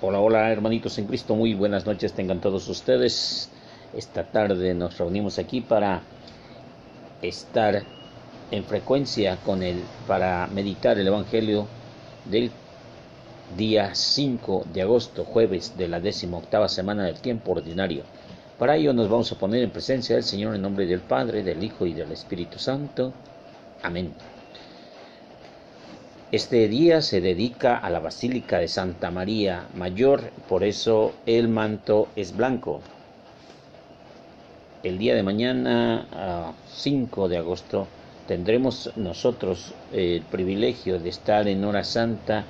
Hola, hola hermanitos en Cristo, muy buenas noches tengan todos ustedes. Esta tarde nos reunimos aquí para estar en frecuencia con el para meditar el evangelio del día 5 de agosto, jueves de la octava semana del tiempo ordinario. Para ello nos vamos a poner en presencia del Señor en nombre del Padre, del Hijo y del Espíritu Santo. Amén. Este día se dedica a la Basílica de Santa María Mayor, por eso el manto es blanco. El día de mañana, 5 de agosto, tendremos nosotros el privilegio de estar en hora santa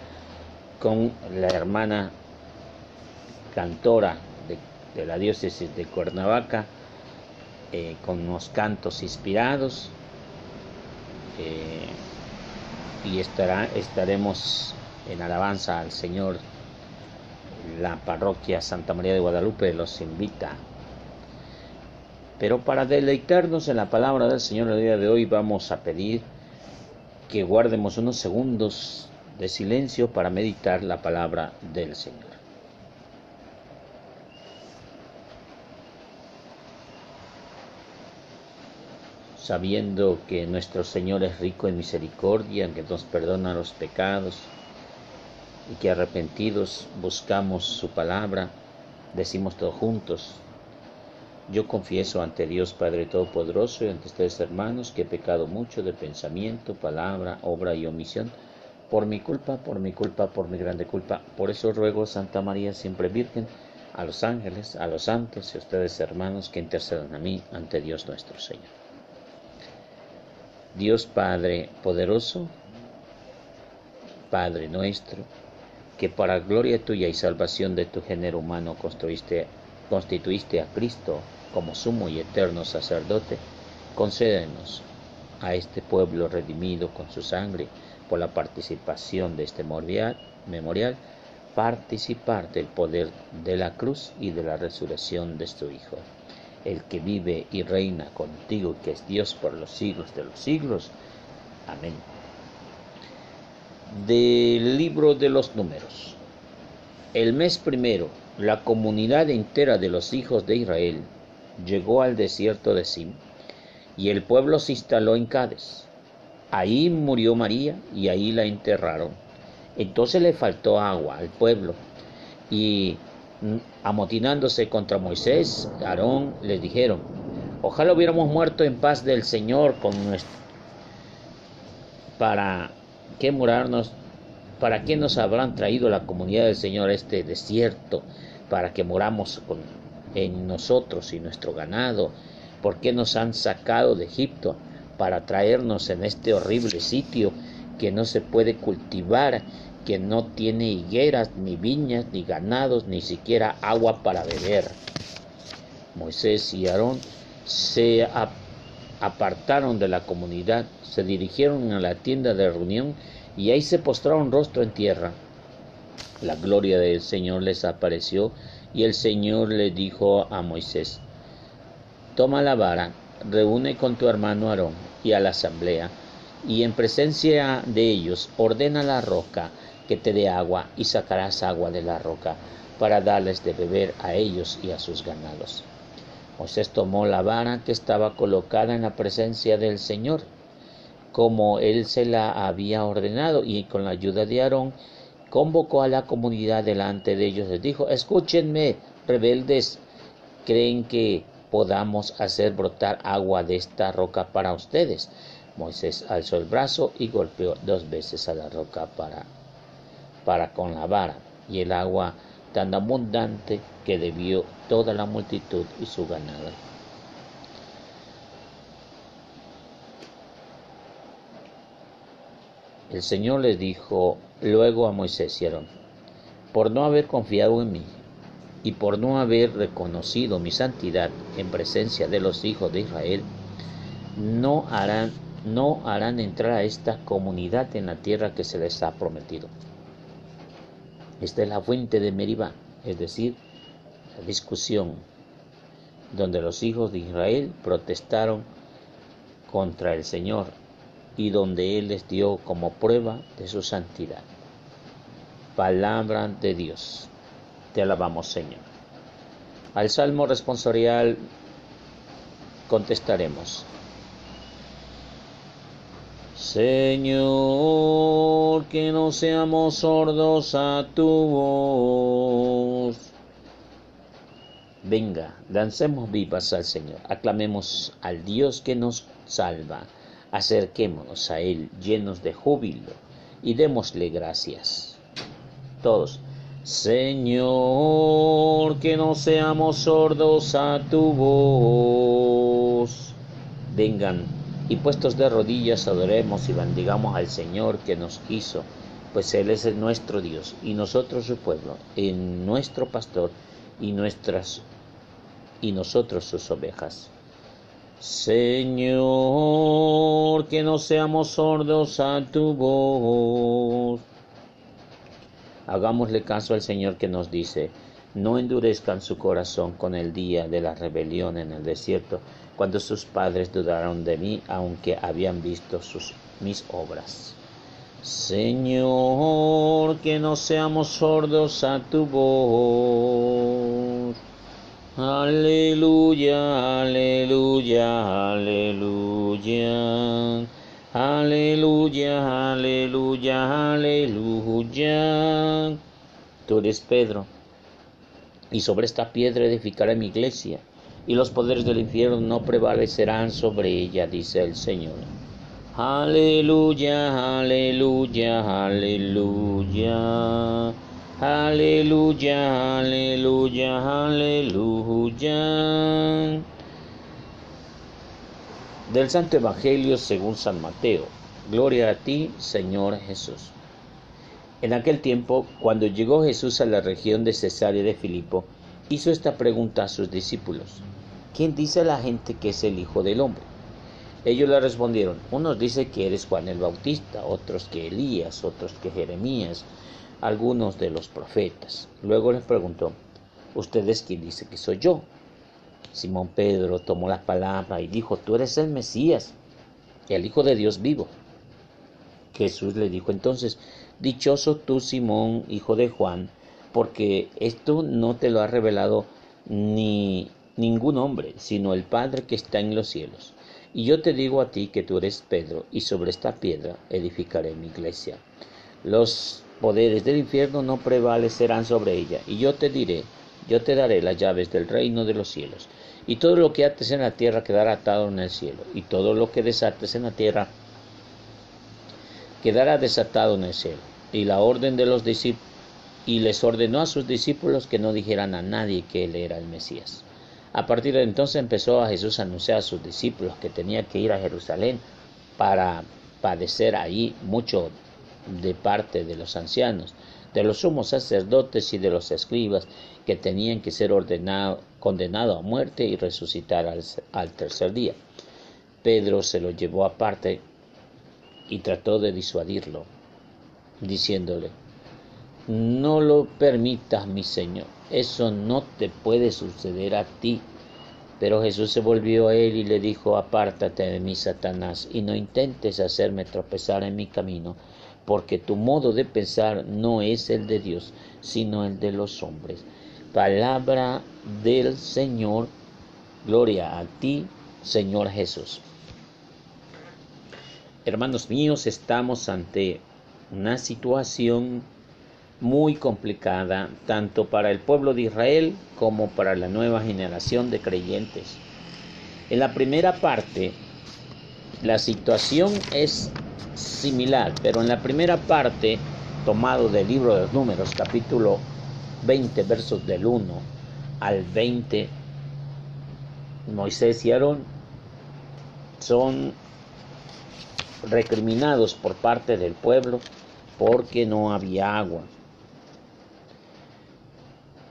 con la hermana cantora de, la diócesis de Cuernavaca, eh, con unos cantos inspirados. Eh, y estaremos en alabanza al Señor. La parroquia Santa María de Guadalupe los invita. Pero para deleitarnos en la palabra del Señor el día de hoy vamos a pedir que guardemos unos segundos de silencio para meditar la palabra del Señor. Sabiendo que nuestro Señor es rico en misericordia, que nos perdona los pecados y que arrepentidos buscamos su palabra, decimos todos juntos, yo confieso ante Dios Padre Todopoderoso y ante ustedes hermanos que he pecado mucho de pensamiento, palabra, obra y omisión, por mi culpa, por mi culpa, por mi grande culpa. Por eso ruego Santa María siempre Virgen, a los ángeles, a los santos y a ustedes hermanos que intercedan a mí ante Dios nuestro Señor. Dios Padre poderoso, Padre nuestro, que para gloria tuya y salvación de tu género humano construiste, constituiste a Cristo como sumo y eterno sacerdote, concédenos a este pueblo redimido con su sangre por la participación de este memorial, participar del poder de la cruz y de la resurrección de tu Hijo el que vive y reina contigo, que es Dios por los siglos de los siglos. Amén. Del libro de los números. El mes primero, la comunidad entera de los hijos de Israel llegó al desierto de Sim, y el pueblo se instaló en Cádiz. Ahí murió María y ahí la enterraron. Entonces le faltó agua al pueblo y amotinándose contra Moisés, Aarón les dijeron, ojalá hubiéramos muerto en paz del Señor con nuestro... ¿Para qué morarnos? ¿Para qué nos habrán traído la comunidad del Señor a este desierto? Para que moramos con, en nosotros y nuestro ganado. ¿Por qué nos han sacado de Egipto? Para traernos en este horrible sitio que no se puede cultivar que no tiene higueras, ni viñas, ni ganados, ni siquiera agua para beber. Moisés y Aarón se apartaron de la comunidad, se dirigieron a la tienda de reunión y ahí se postraron rostro en tierra. La gloria del Señor les apareció y el Señor le dijo a Moisés, Toma la vara, reúne con tu hermano Aarón y a la asamblea, y en presencia de ellos ordena la roca que te dé agua y sacarás agua de la roca para darles de beber a ellos y a sus ganados. Moisés tomó la vara que estaba colocada en la presencia del Señor, como él se la había ordenado, y con la ayuda de Aarón convocó a la comunidad delante de ellos. Les dijo, escúchenme, rebeldes, ¿creen que podamos hacer brotar agua de esta roca para ustedes? Moisés alzó el brazo y golpeó dos veces a la roca para para con la vara, y el agua tan abundante que debió toda la multitud y su ganado. El Señor le dijo luego a Moisés y Aarón, por no haber confiado en mí y por no haber reconocido mi santidad en presencia de los hijos de Israel, no harán, no harán entrar a esta comunidad en la tierra que se les ha prometido. Esta es la fuente de Meribá, es decir, la discusión donde los hijos de Israel protestaron contra el Señor y donde Él les dio como prueba de su santidad. Palabra de Dios. Te alabamos, Señor. Al salmo responsorial contestaremos. Señor, que no seamos sordos a tu voz. Venga, dancemos vivas al Señor, aclamemos al Dios que nos salva, acerquémonos a Él llenos de júbilo y démosle gracias. Todos. Señor, que no seamos sordos a tu voz. Vengan y puestos de rodillas adoremos y bendigamos al Señor que nos quiso, pues Él es nuestro Dios y nosotros su pueblo, en nuestro pastor y nuestras y nosotros sus ovejas. Señor, que no seamos sordos a tu voz Hagámosle caso al Señor que nos dice, no endurezcan su corazón con el día de la rebelión en el desierto, cuando sus padres dudaron de mí, aunque habían visto mis obras. Señor, que no seamos sordos a tu voz. Aleluya, aleluya, aleluya. Aleluya, aleluya, aleluya. Tú eres Pedro, y sobre esta piedra edificaré mi iglesia, y los poderes del infierno no prevalecerán sobre ella, dice el Señor. Aleluya, aleluya, aleluya. Aleluya, aleluya, aleluya del Santo Evangelio según San Mateo. Gloria a ti, Señor Jesús. En aquel tiempo, cuando llegó Jesús a la región de Cesarea de Filipo, hizo esta pregunta a sus discípulos. ¿Quién dice la gente que es el Hijo del Hombre? Ellos le respondieron, unos dicen que eres Juan el Bautista, otros que Elías, otros que Jeremías, algunos de los profetas. Luego les preguntó, ¿ustedes quién dice que soy yo? Simón Pedro tomó la palabra y dijo, tú eres el Mesías, el Hijo de Dios vivo. Jesús le dijo entonces, dichoso tú Simón, hijo de Juan, porque esto no te lo ha revelado ni ningún hombre, sino el Padre que está en los cielos. Y yo te digo a ti que tú eres Pedro, y sobre esta piedra edificaré mi iglesia. Los poderes del infierno no prevalecerán sobre ella, y yo te diré, yo te daré las llaves del reino de los cielos. Y todo lo que ates en la tierra quedará atado en el cielo, y todo lo que desates en la tierra quedará desatado en el cielo. Y la orden de los discípulos y les ordenó a sus discípulos que no dijeran a nadie que él era el Mesías. A partir de entonces empezó a Jesús a anunciar a sus discípulos que tenía que ir a Jerusalén para padecer ahí mucho de parte de los ancianos, de los sumos sacerdotes y de los escribas que tenían que ser ordenado, condenado a muerte y resucitar al tercer día. Pedro se lo llevó aparte y trató de disuadirlo, diciéndole, no lo permitas, mi Señor, eso no te puede suceder a ti. Pero Jesús se volvió a él y le dijo, apártate de mí, Satanás, y no intentes hacerme tropezar en mi camino, porque tu modo de pensar no es el de Dios, sino el de los hombres. Palabra del Señor, gloria a ti, Señor Jesús. Hermanos míos, estamos ante una situación muy complicada, tanto para el pueblo de Israel como para la nueva generación de creyentes. En la primera parte, la situación es similar, pero en la primera parte, tomado del libro de los números, capítulo 20, versos del 1 al 20, Moisés y Aarón son recriminados por parte del pueblo porque no había agua.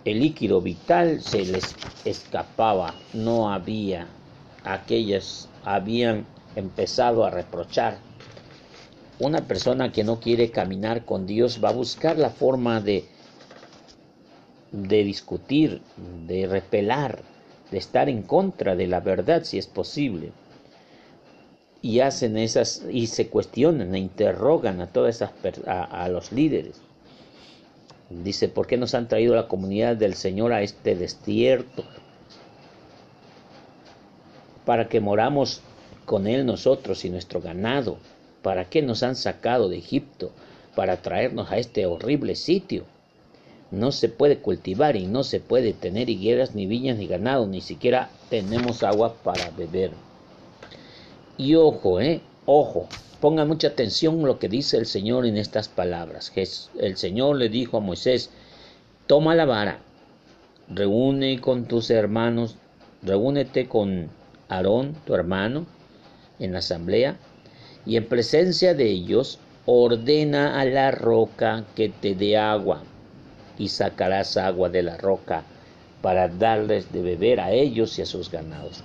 El líquido vital se les escapaba, no había. Aquellas habían empezado a reprochar una persona que no quiere caminar con Dios va a buscar la forma de, de discutir, de repelar, de estar en contra de la verdad si es posible. Y hacen esas, y se cuestionan e interrogan a todas esas a, a los líderes. Dice, ¿por qué nos han traído la comunidad del Señor a este desierto? Para que moramos con Él nosotros y nuestro ganado. ¿Para qué nos han sacado de Egipto? Para traernos a este horrible sitio. No se puede cultivar y no se puede tener higueras, ni viñas, ni ganado, ni siquiera tenemos agua para beber. Y ojo, eh, ojo, pongan mucha atención lo que dice el Señor en estas palabras. El Señor le dijo a Moisés, toma la vara, reúne con tus hermanos, reúnete con Aarón, tu hermano, en la asamblea, y en presencia de ellos ordena a la roca que te dé agua, y sacarás agua de la roca para darles de beber a ellos y a sus ganados.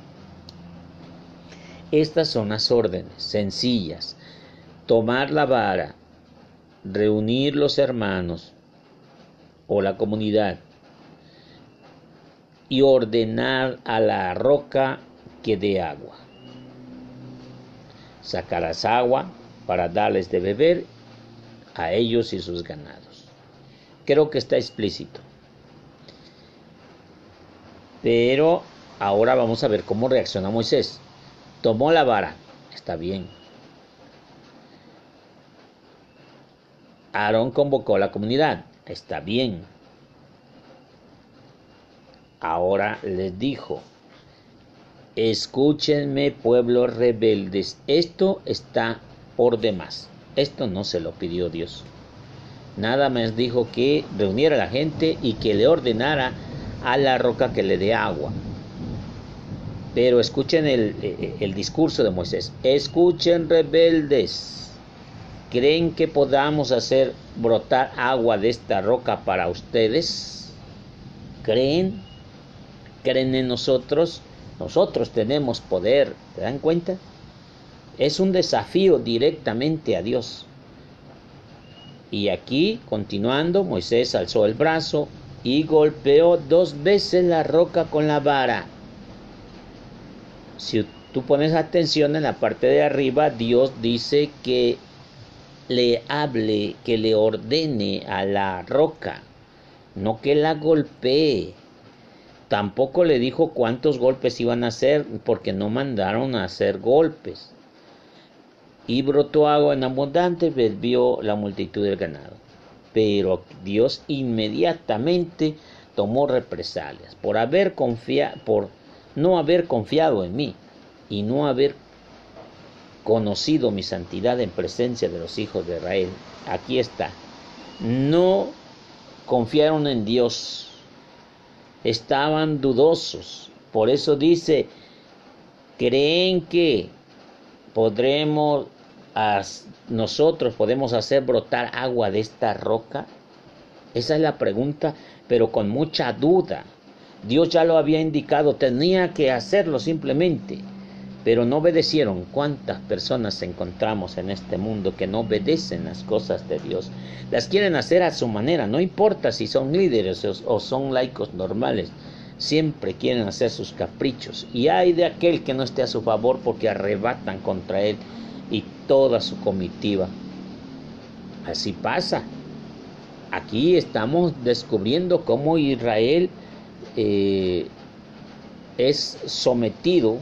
Estas son las órdenes sencillas. Tomar la vara, reunir los hermanos o la comunidad y ordenar a la roca que dé agua. Sacarás agua para darles de beber a ellos y sus ganados. Creo que está explícito. Pero ahora vamos a ver cómo reacciona Moisés. Tomó la vara, está bien. Aarón convocó a la comunidad, está bien. Ahora les dijo, escúchenme pueblos rebeldes, esto está por demás, esto no se lo pidió Dios. Nada más dijo que reuniera a la gente y que le ordenara a la roca que le dé agua. Pero escuchen el, discurso de Moisés. Escuchen rebeldes. ¿Creen que podamos hacer brotar agua de esta roca para ustedes? ¿Creen? ¿Creen en nosotros? Nosotros tenemos poder. ¿Te dan cuenta? Es un desafío directamente a Dios. Y aquí, continuando, Moisés alzó el brazo y golpeó dos veces la roca con la vara si tú pones atención en la parte de arriba, Dios dice que le hable, que le ordene a la roca, no que la golpee. Tampoco le dijo cuántos golpes iban a hacer, porque no mandaron a hacer golpes. Y brotó agua en abundante, bebió la multitud del ganado. Pero Dios inmediatamente tomó represalias por haber confiado, por no haber confiado en mí y no haber conocido mi santidad en presencia de los hijos de Israel. Aquí está. No confiaron en Dios. Estaban dudosos. Por eso dice, creen que podremos, nosotros podemos hacer brotar agua de esta roca. Esa es la pregunta, pero con mucha duda. Dios ya lo había indicado, tenía que hacerlo simplemente, pero no obedecieron. ¿Cuántas personas encontramos en este mundo que no obedecen las cosas de Dios? Las quieren hacer a su manera, no importa si son líderes o son laicos normales, siempre quieren hacer sus caprichos. Y hay de aquel que no esté a su favor porque arrebatan contra él y toda su comitiva. Así pasa. Aquí estamos descubriendo cómo Israel eh, es sometido,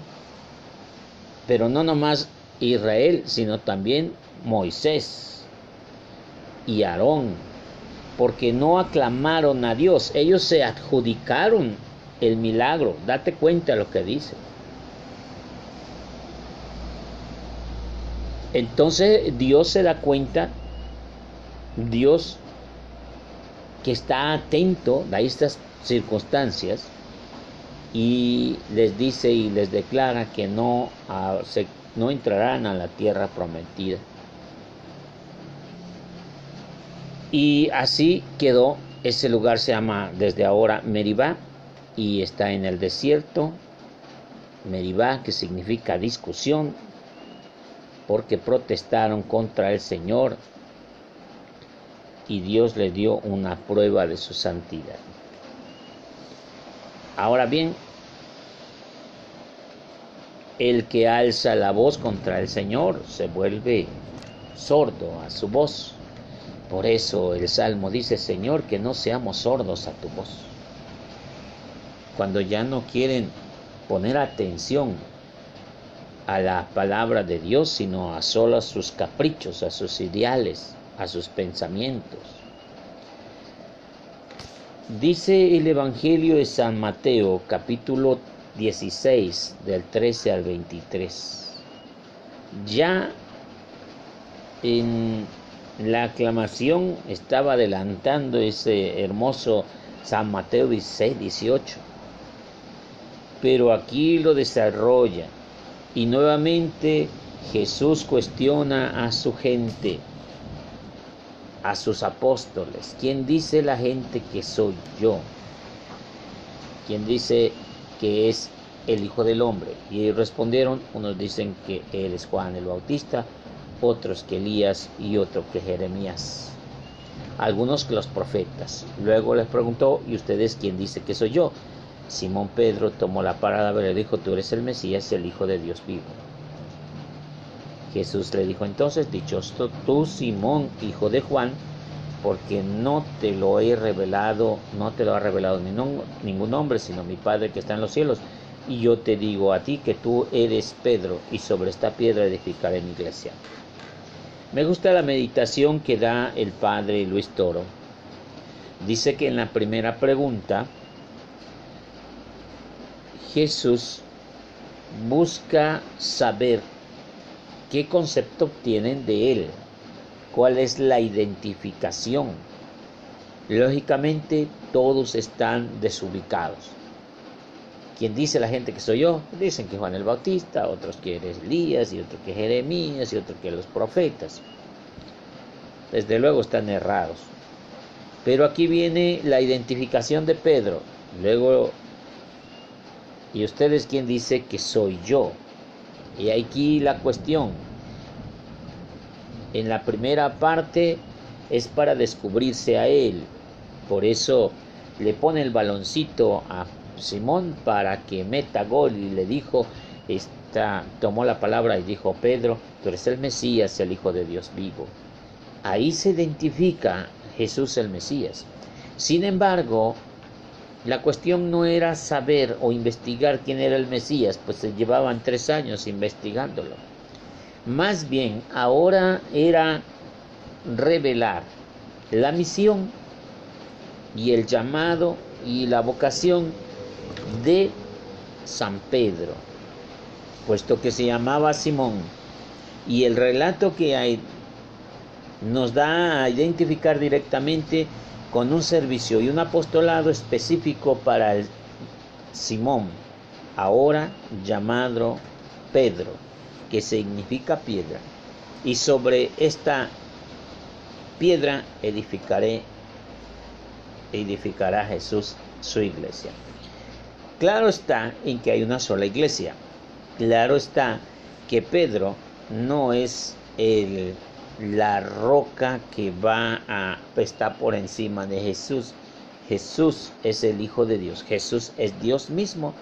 pero no nomás Israel, sino también Moisés y Aarón, porque no aclamaron a Dios, ellos se adjudicaron el milagro, date cuenta lo que dice. Entonces Dios se da cuenta, Dios que está atento a estas circunstancias y les dice y les declara que no, no entrarán a la tierra prometida. Y así quedó, ese lugar se llama desde ahora Meribá y está en el desierto. Meribá, que significa discusión, porque protestaron contra el Señor y Dios le dio una prueba de su santidad. Ahora bien, el que alza la voz contra el Señor se vuelve sordo a su voz. Por eso el Salmo dice, Señor, que no seamos sordos a tu voz. Cuando ya no quieren poner atención a la palabra de Dios, sino a solo a sus caprichos, a sus ideales, a sus pensamientos. Dice el Evangelio de San Mateo, capítulo 16, del 13 al 23. Ya en la aclamación estaba adelantando ese hermoso San Mateo 16, 18. Pero aquí lo desarrolla y nuevamente Jesús cuestiona a su gente, a sus apóstoles. ¿Quién dice la gente que soy yo? ¿Quién dice que es el Hijo del Hombre? Y ellos respondieron, unos dicen que él es Juan el Bautista, otros que Elías y otros que Jeremías. Algunos que los profetas. Luego les preguntó, ¿y ustedes quién dice que soy yo? Simón Pedro tomó la palabra y le dijo, tú eres el Mesías, el Hijo de Dios vivo. Jesús le dijo entonces, dichoso tú, Simón, hijo de Juan, porque no te lo he revelado, no te lo ha revelado ningún hombre, sino mi Padre que está en los cielos. Y yo te digo a ti que tú eres Pedro, y sobre esta piedra edificaré mi iglesia. Me gusta la meditación que da el padre Luis Toro. Dice que en la primera pregunta Jesús busca saber qué concepto obtienen de Él, cuál es la identificación. Lógicamente todos están desubicados. ¿Quién dice la gente que soy yo? Dicen que Juan el Bautista, otros que eres Elías, y otros que Jeremías, y otros que los profetas. Desde luego están errados. Pero aquí viene la identificación de Pedro. Luego, ¿y ustedes quién dice que soy yo? Y aquí la cuestión. En la primera parte es para descubrirse a él. Por eso le pone el baloncito a Simón para que meta gol y le dijo, está, tomó la palabra y dijo, Pedro, tú eres el Mesías, el Hijo de Dios vivo. Ahí se identifica Jesús el Mesías. Sin embargo, la cuestión no era saber o investigar quién era el Mesías, pues se llevaban tres años investigándolo. Más bien, ahora era revelar la misión y el llamado y la vocación de San Pedro, puesto que se llamaba Simón. Y el relato que hay nos da a identificar directamente con un servicio y un apostolado específico para el Simón, ahora llamado Pedro, que significa piedra. Y sobre esta piedra edificaré, edificará Jesús su iglesia. Claro está en que hay una sola iglesia. Claro está que Pedro no es el, la roca que va a estar por encima de Jesús. Jesús es el Hijo de Dios. Jesús es Dios mismo.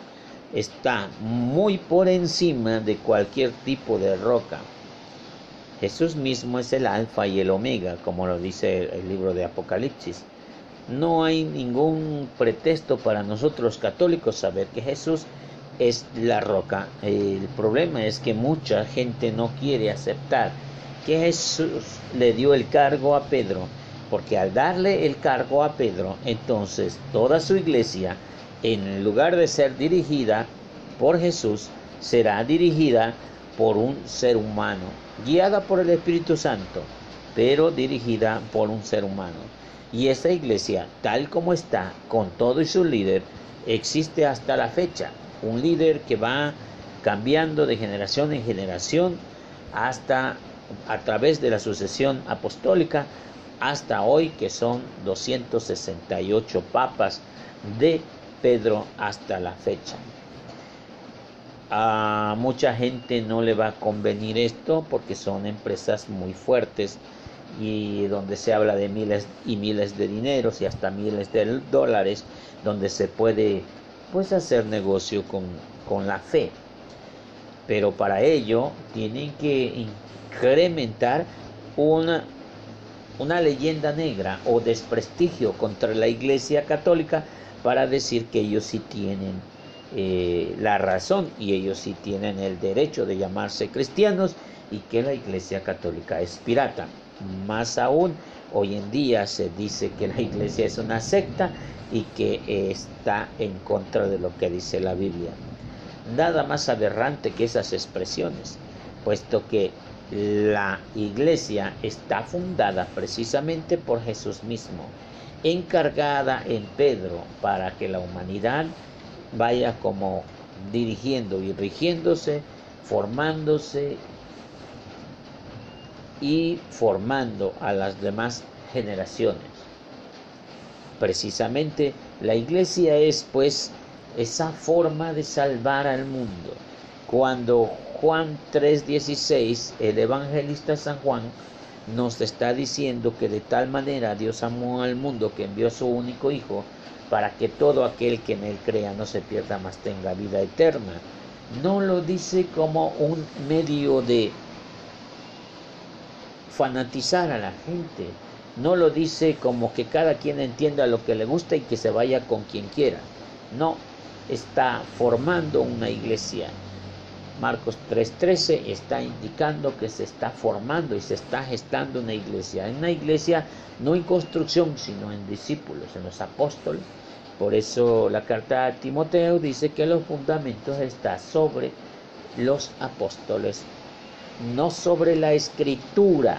Está muy por encima de cualquier tipo de roca. Jesús mismo es el alfa y el omega, como lo dice el libro de Apocalipsis. No hay ningún pretexto para nosotros católicos saber que Jesús es la roca. El problema es que mucha gente no quiere aceptar que Jesús le dio el cargo a Pedro, porque al darle el cargo a Pedro, entonces toda su iglesia, en lugar de ser dirigida por Jesús, será dirigida por un ser humano, guiada por el Espíritu Santo, pero dirigida por un ser humano. Y esta iglesia, tal como está, con todo y su líder, existe hasta la fecha. Un líder que va cambiando de generación en generación hasta a través de la sucesión apostólica hasta hoy que son 268 papas de Pedro hasta la fecha. A mucha gente no le va a convenir esto porque son empresas muy fuertes y donde se habla de miles y miles de dineros y hasta miles de dólares, donde se puede pues hacer negocio con, con la fe. Pero para ello tienen que incrementar una una leyenda negra o desprestigio contra la Iglesia Católica para decir que ellos sí tienen eh, la razón y ellos sí tienen el derecho de llamarse cristianos y que la Iglesia Católica es pirata. Más aún, hoy en día se dice que la Iglesia es una secta y que está en contra de lo que dice la Biblia. Nada más aberrante que esas expresiones, puesto que la iglesia está fundada precisamente por Jesús mismo, encargada en Pedro para que la humanidad vaya como dirigiendo y rigiéndose, formándose y formando a las demás generaciones. Precisamente la iglesia es pues esa forma de salvar al mundo. Cuando Juan 3:16, el evangelista San Juan, nos está diciendo que de tal manera Dios amó al mundo que envió a su único Hijo para que todo aquel que en él crea no se pierda, más tenga vida eterna. No lo dice como un medio de fanatizar a la gente. No lo dice como que cada quien entienda lo que le gusta y que se vaya con quien quiera. No, está formando una iglesia. Marcos 3:13 está indicando que se está formando y se está gestando una iglesia. Una iglesia no en construcción, sino en discípulos, en los apóstoles. Por eso la carta a Timoteo dice que los fundamentos están sobre los apóstoles, no sobre la escritura.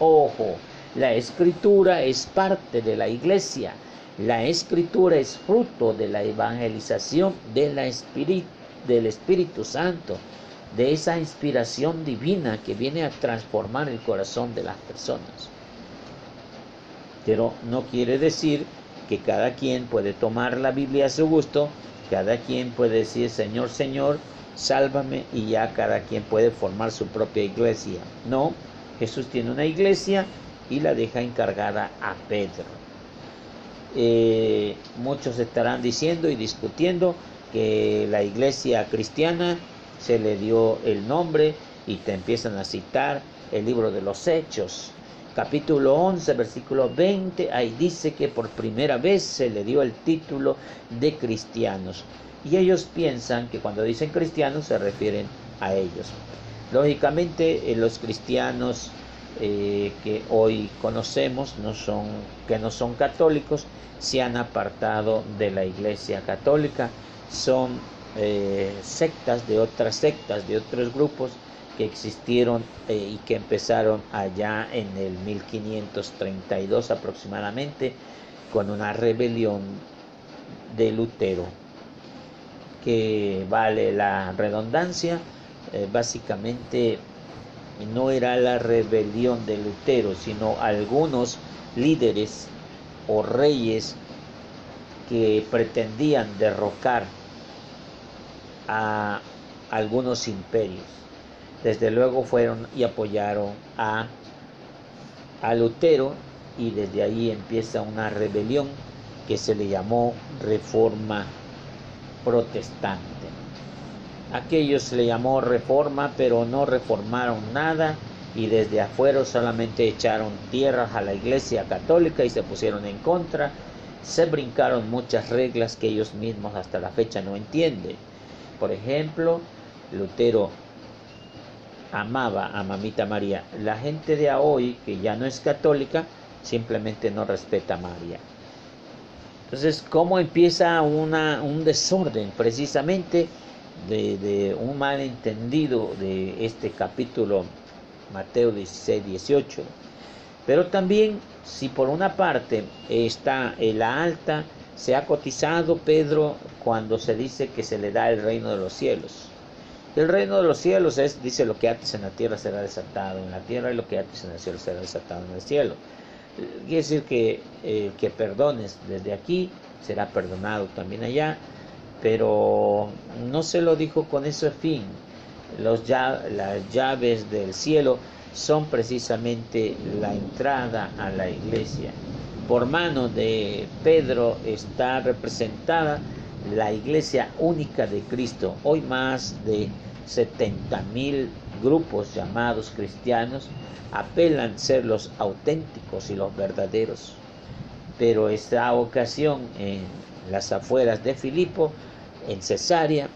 Ojo, la escritura es parte de la iglesia. La escritura es fruto de la evangelización del Espíritu Santo, de esa inspiración divina que viene a transformar el corazón de las personas. Pero no quiere decir que cada quien puede tomar la Biblia a su gusto, cada quien puede decir Señor, Señor, sálvame y ya cada quien puede formar su propia iglesia. No, Jesús tiene una iglesia y la deja encargada a Pedro. Eh, muchos estarán diciendo y discutiendo que la iglesia cristiana se le dio el nombre y te empiezan a citar el libro de los hechos. Capítulo 11, versículo 20, ahí dice que por primera vez se le dio el título de cristianos. Y ellos piensan que cuando dicen cristianos se refieren a ellos. Lógicamente eh, los cristianos eh, que hoy conocemos no son, que no son católicos se han apartado de la iglesia católica, son eh, sectas de otras sectas, de otros grupos que existieron y que empezaron allá en el 1532 aproximadamente con una rebelión de Lutero que vale la redundancia eh, básicamente no era la rebelión de Lutero, sino algunos líderes o reyes que pretendían derrocar a algunos imperios. Desde luego fueron y apoyaron a, a Lutero y desde ahí empieza una rebelión que se le llamó reforma protestante. Aquellos se le llamó reforma, pero no reformaron nada y desde afuera solamente echaron tierras a la iglesia católica y se pusieron en contra. Se brincaron muchas reglas que ellos mismos hasta la fecha no entienden. Por ejemplo, Lutero amaba a Mamita María. La gente de hoy, que ya no es católica, simplemente no respeta a María. Entonces, ¿cómo empieza una, un desorden? Precisamente de, un malentendido de este capítulo Mateo 16, 18. Pero también si por una parte está la alta, se ha cotizado Pedro cuando se dice que se le da el reino de los cielos. El reino de los cielos es, dice, lo que ates en la tierra será desatado en la tierra y lo que ates en el cielo será desatado en el cielo. Quiere decir que eh, que perdones desde aquí será perdonado también allá pero no se lo dijo con ese fin. Las llaves del cielo son precisamente la entrada a la iglesia. Por mano de Pedro está representada la iglesia única de Cristo. Hoy más de 70 mil grupos llamados cristianos apelan ser los auténticos y los verdaderos. Pero esta ocasión en las afueras de Filipo, en Cesarea,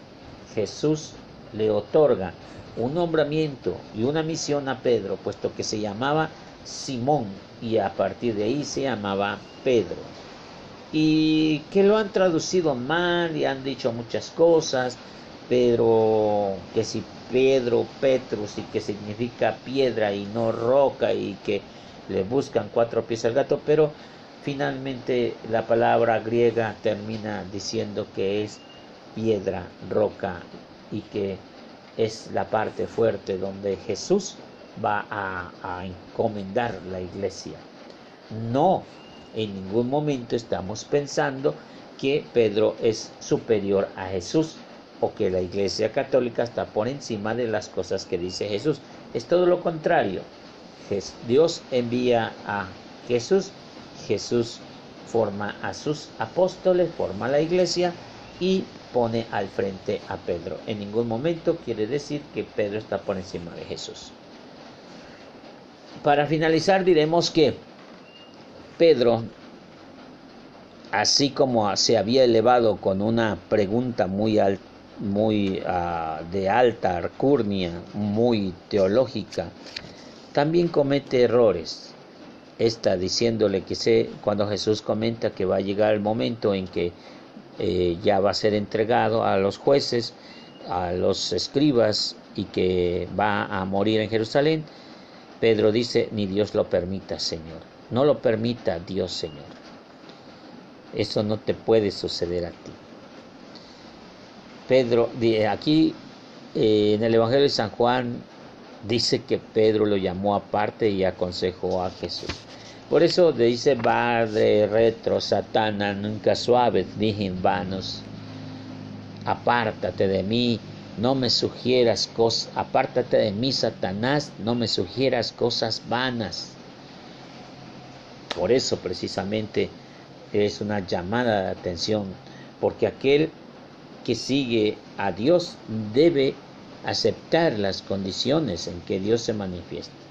Jesús le otorga un nombramiento y una misión a Pedro, puesto que se llamaba Simón y a partir de ahí se llamaba Pedro. Y que lo han traducido mal y han dicho muchas cosas, pero que si Pedro, Petrus y que significa piedra y no roca y que le buscan cuatro pies al gato, pero finalmente la palabra griega termina diciendo que es piedra, roca y que es la parte fuerte donde Jesús va a, encomendar la iglesia. No, en ningún momento estamos pensando que Pedro es superior a Jesús o que la iglesia católica está por encima de las cosas que dice Jesús. Es todo lo contrario. Dios envía a Jesús, Jesús forma a sus apóstoles, forma la iglesia y pone al frente a Pedro. En ningún momento quiere decir que Pedro está por encima de Jesús. Para finalizar diremos que Pedro, así como se había elevado con una pregunta muy, muy ah, de alta arcurnia, muy teológica, también comete errores. Está diciéndole que sé, cuando Jesús comenta que va a llegar el momento en que eh, ya va a ser entregado a los jueces, a los escribas y que va a morir en Jerusalén, Pedro dice, ni Dios lo permita, Señor. No lo permita Dios, Señor. Eso no te puede suceder a ti. Pedro, aquí eh, en el Evangelio de San Juan dice que Pedro lo llamó aparte y aconsejó a Jesús. Por eso dice, de retro, satana, nunca suave, dije vanos. Apártate de mí, no me sugieras cosas, apártate de mí, Satanás, no me sugieras cosas vanas. Por eso precisamente es una llamada de atención, porque aquel que sigue a Dios debe aceptar las condiciones en que Dios se manifiesta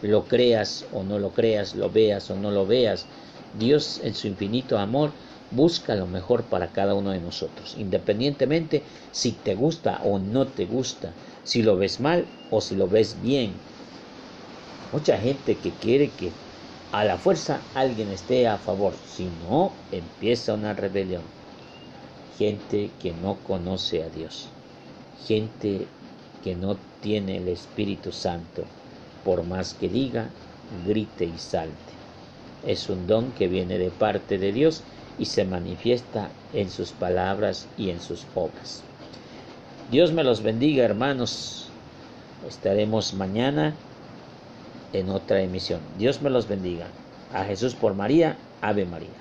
lo creas o no lo creas, lo veas o no lo veas, Dios en su infinito amor busca lo mejor para cada uno de nosotros, independientemente si te gusta o no te gusta, si lo ves mal o si lo ves bien. Mucha gente que quiere que a la fuerza alguien esté a favor, si no, empieza una rebelión. Gente que no conoce a Dios, gente que no tiene el Espíritu Santo, por más que diga, grite y salte. Es un don que viene de parte de Dios y se manifiesta en sus palabras y en sus obras. Dios me los bendiga, hermanos. Estaremos mañana en otra emisión. Dios me los bendiga. A Jesús por María, Ave María.